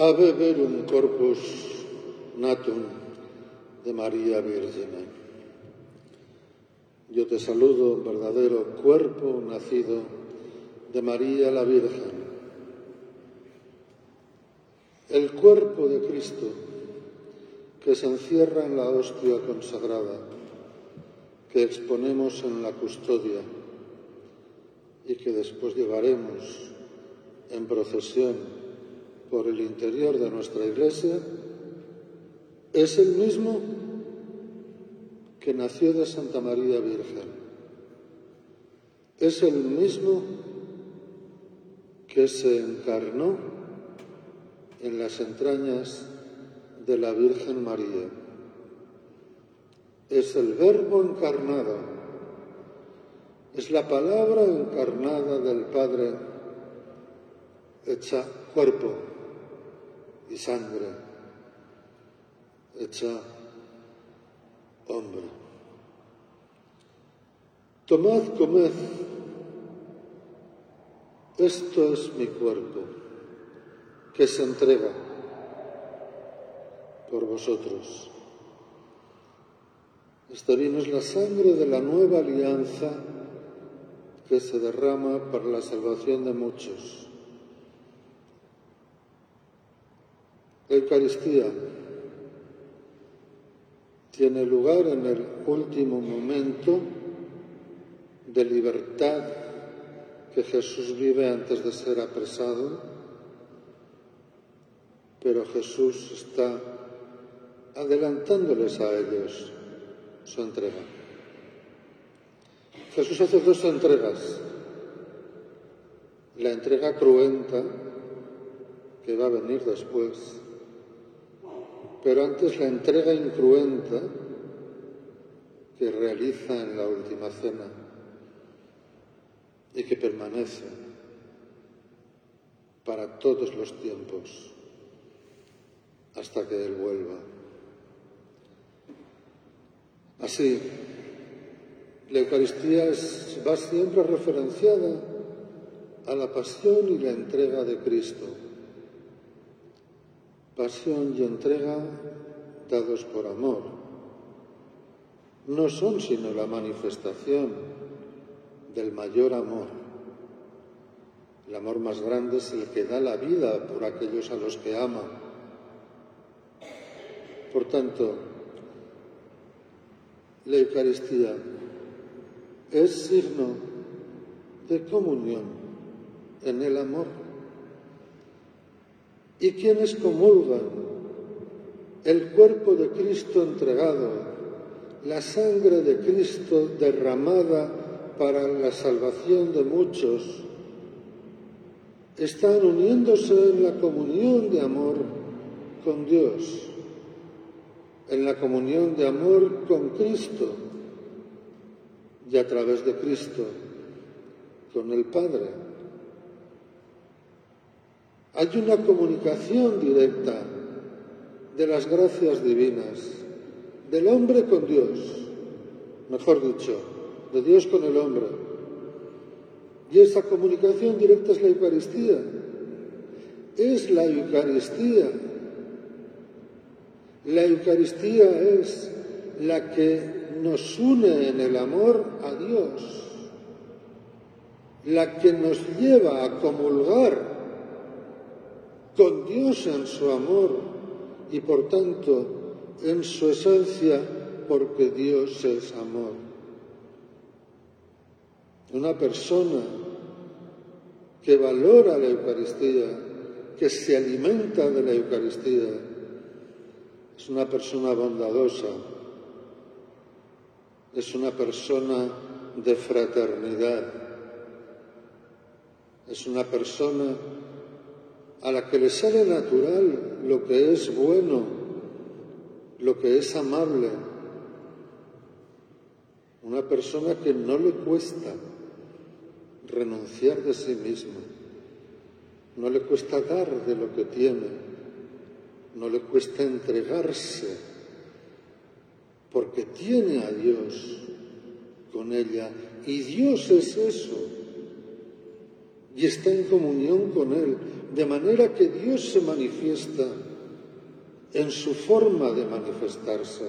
Ave verum corpus natum de María Virgen. Yo te saludo, verdadero cuerpo nacido de María la Virgen. El cuerpo de Cristo que se encierra en la hostia consagrada, que exponemos en la custodia y que después llevaremos en procesión por el interior de nuestra iglesia es el mismo que nació de Santa María Virgen. Es el mismo que se encarnó en las entrañas de la Virgen María. Es el verbo encarnado, es la palabra encarnada del Padre hecha cuerpo y sangre hecha hombre. Tomad, comed, esto es mi cuerpo que se entrega por vosotros. Este vino es la sangre de la nueva alianza que se derrama para la salvación de muchos. Eucaristía tiene lugar en el último momento de libertad que Jesús vive antes de ser apresado, pero Jesús está adelantándoles a ellos su entrega. Jesús hace dos entregas. La entrega cruenta, que va a venir después, pero antes la entrega incruenta que realiza en la última cena y que permanece para todos los tiempos hasta que Él vuelva. Así, la Eucaristía va siempre referenciada a la pasión y la entrega de Cristo pasión y entrega dados por amor. No son sino la manifestación del mayor amor. El amor más grande es el que da la vida por aquellos a los que ama. Por tanto, la Eucaristía es signo de comunión en el amor y quienes comulgan el cuerpo de Cristo entregado, la sangre de Cristo derramada para la salvación de muchos, están uniéndose en la comunión de amor con Dios, en la comunión de amor con Cristo y a través de Cristo con el Padre. Hay una comunicación directa de las gracias divinas, del hombre con Dios, mejor dicho, de Dios con el hombre. Y esa comunicación directa es la Eucaristía. Es la Eucaristía. La Eucaristía es la que nos une en el amor a Dios, la que nos lleva a comulgar con Dios en su amor y por tanto en su esencia porque Dios es amor. Una persona que valora la Eucaristía, que se alimenta de la Eucaristía, es una persona bondadosa, es una persona de fraternidad, es una persona a la que le sale natural lo que es bueno, lo que es amable. Una persona que no le cuesta renunciar de sí misma, no le cuesta dar de lo que tiene, no le cuesta entregarse, porque tiene a Dios con ella y Dios es eso y está en comunión con Él de manera que Dios se manifiesta en su forma de manifestarse.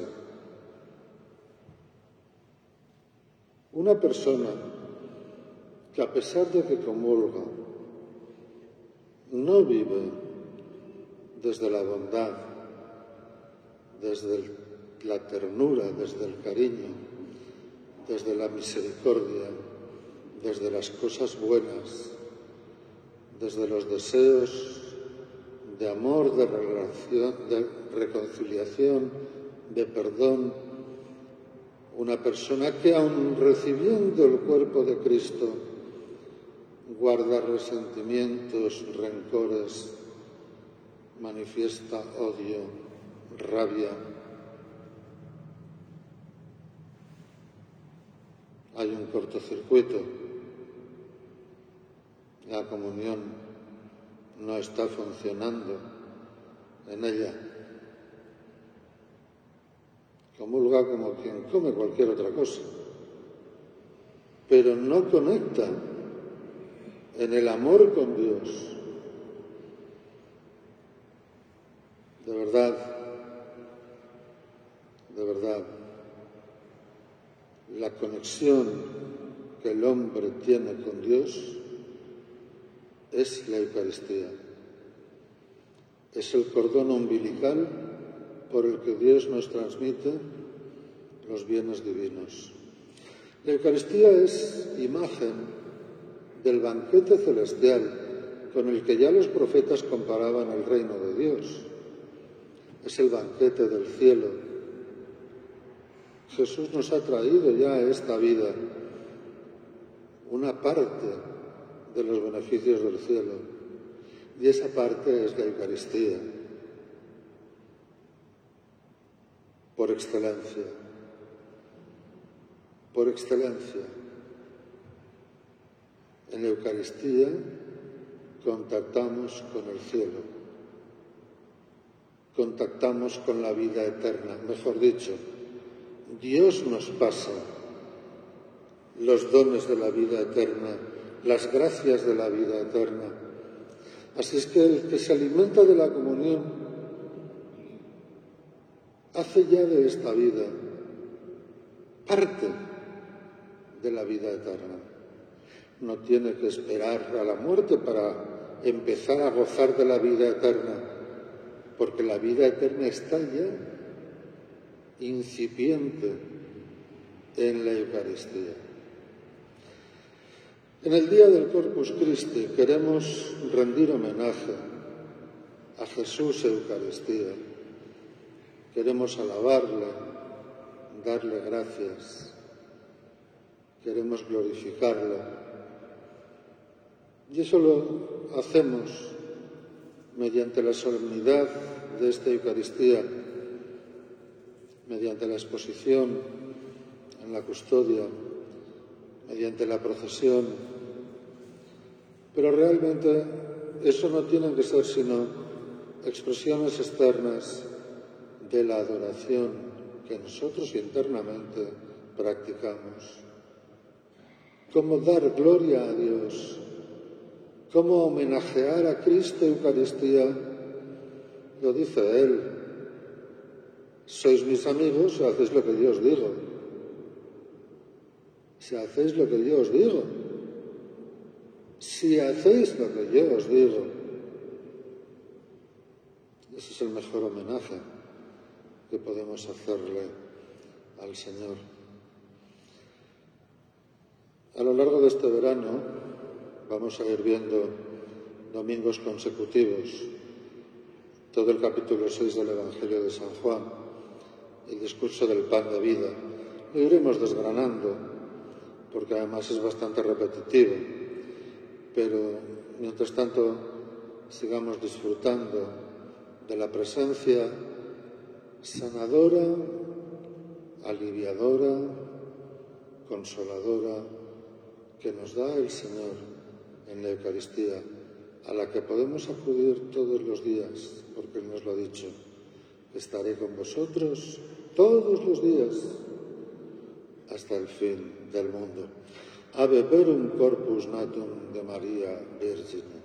Una persona que a pesar de que comulga, no vive desde la bondad, desde la ternura, desde el cariño, desde la misericordia, desde las cosas buenas, desde los deseos de amor, de, reconciliación, de perdón, una persona que aun recibiendo el cuerpo de Cristo guarda resentimientos, rencores, manifiesta odio, rabia. Hay un cortocircuito la comunión no está funcionando en ella. Comulga como quien come cualquier otra cosa, pero no conecta en el amor con Dios. De verdad, de verdad, la conexión que el hombre tiene con Dios es la Eucaristía. Es el cordón umbilical por el que Dios nos transmite los bienes divinos. La Eucaristía es imagen del banquete celestial con el que ya los profetas comparaban el reino de Dios. Es el banquete del cielo. Jesús nos ha traído ya a esta vida una parte de los beneficios del cielo. Y esa parte es la Eucaristía, por excelencia, por excelencia. En la Eucaristía contactamos con el cielo, contactamos con la vida eterna, mejor dicho, Dios nos pasa los dones de la vida eterna las gracias de la vida eterna. Así es que el que se alimenta de la comunión hace ya de esta vida parte de la vida eterna. No tiene que esperar a la muerte para empezar a gozar de la vida eterna, porque la vida eterna está ya incipiente en la Eucaristía. En el día del Corpus Christi queremos rendir homenaje a Jesús Eucaristía. Queremos alabarle, darle gracias. Queremos glorificarlo. Y eso lo hacemos mediante la solemnidad de esta Eucaristía, mediante la exposición en la custodia mediante la procesión, pero realmente eso no tiene que ser sino expresiones externas de la adoración que nosotros internamente practicamos. Cómo dar gloria a Dios, cómo homenajear a Cristo Eucaristía, lo dice Él. Sois mis amigos hacéis lo que Dios digo si hacéis lo que yo os digo. Si hacéis lo que yo os digo. Ese es el mejor homenaje que podemos hacerle al Señor. A lo largo de este verano vamos a ir viendo domingos consecutivos todo el capítulo 6 del Evangelio de San Juan, el discurso del pan de vida. Lo iremos desgranando porque además es bastante repetitiva. Pero mientras tanto sigamos disfrutando de la presencia sanadora, aliviadora, consoladora que nos da el Señor en la Eucaristía, a la que podemos acudir todos los días, porque nos lo ha dicho, estaré con vosotros todos los días hasta el fin del mundo. Ave verum corpus natum de María Virgine.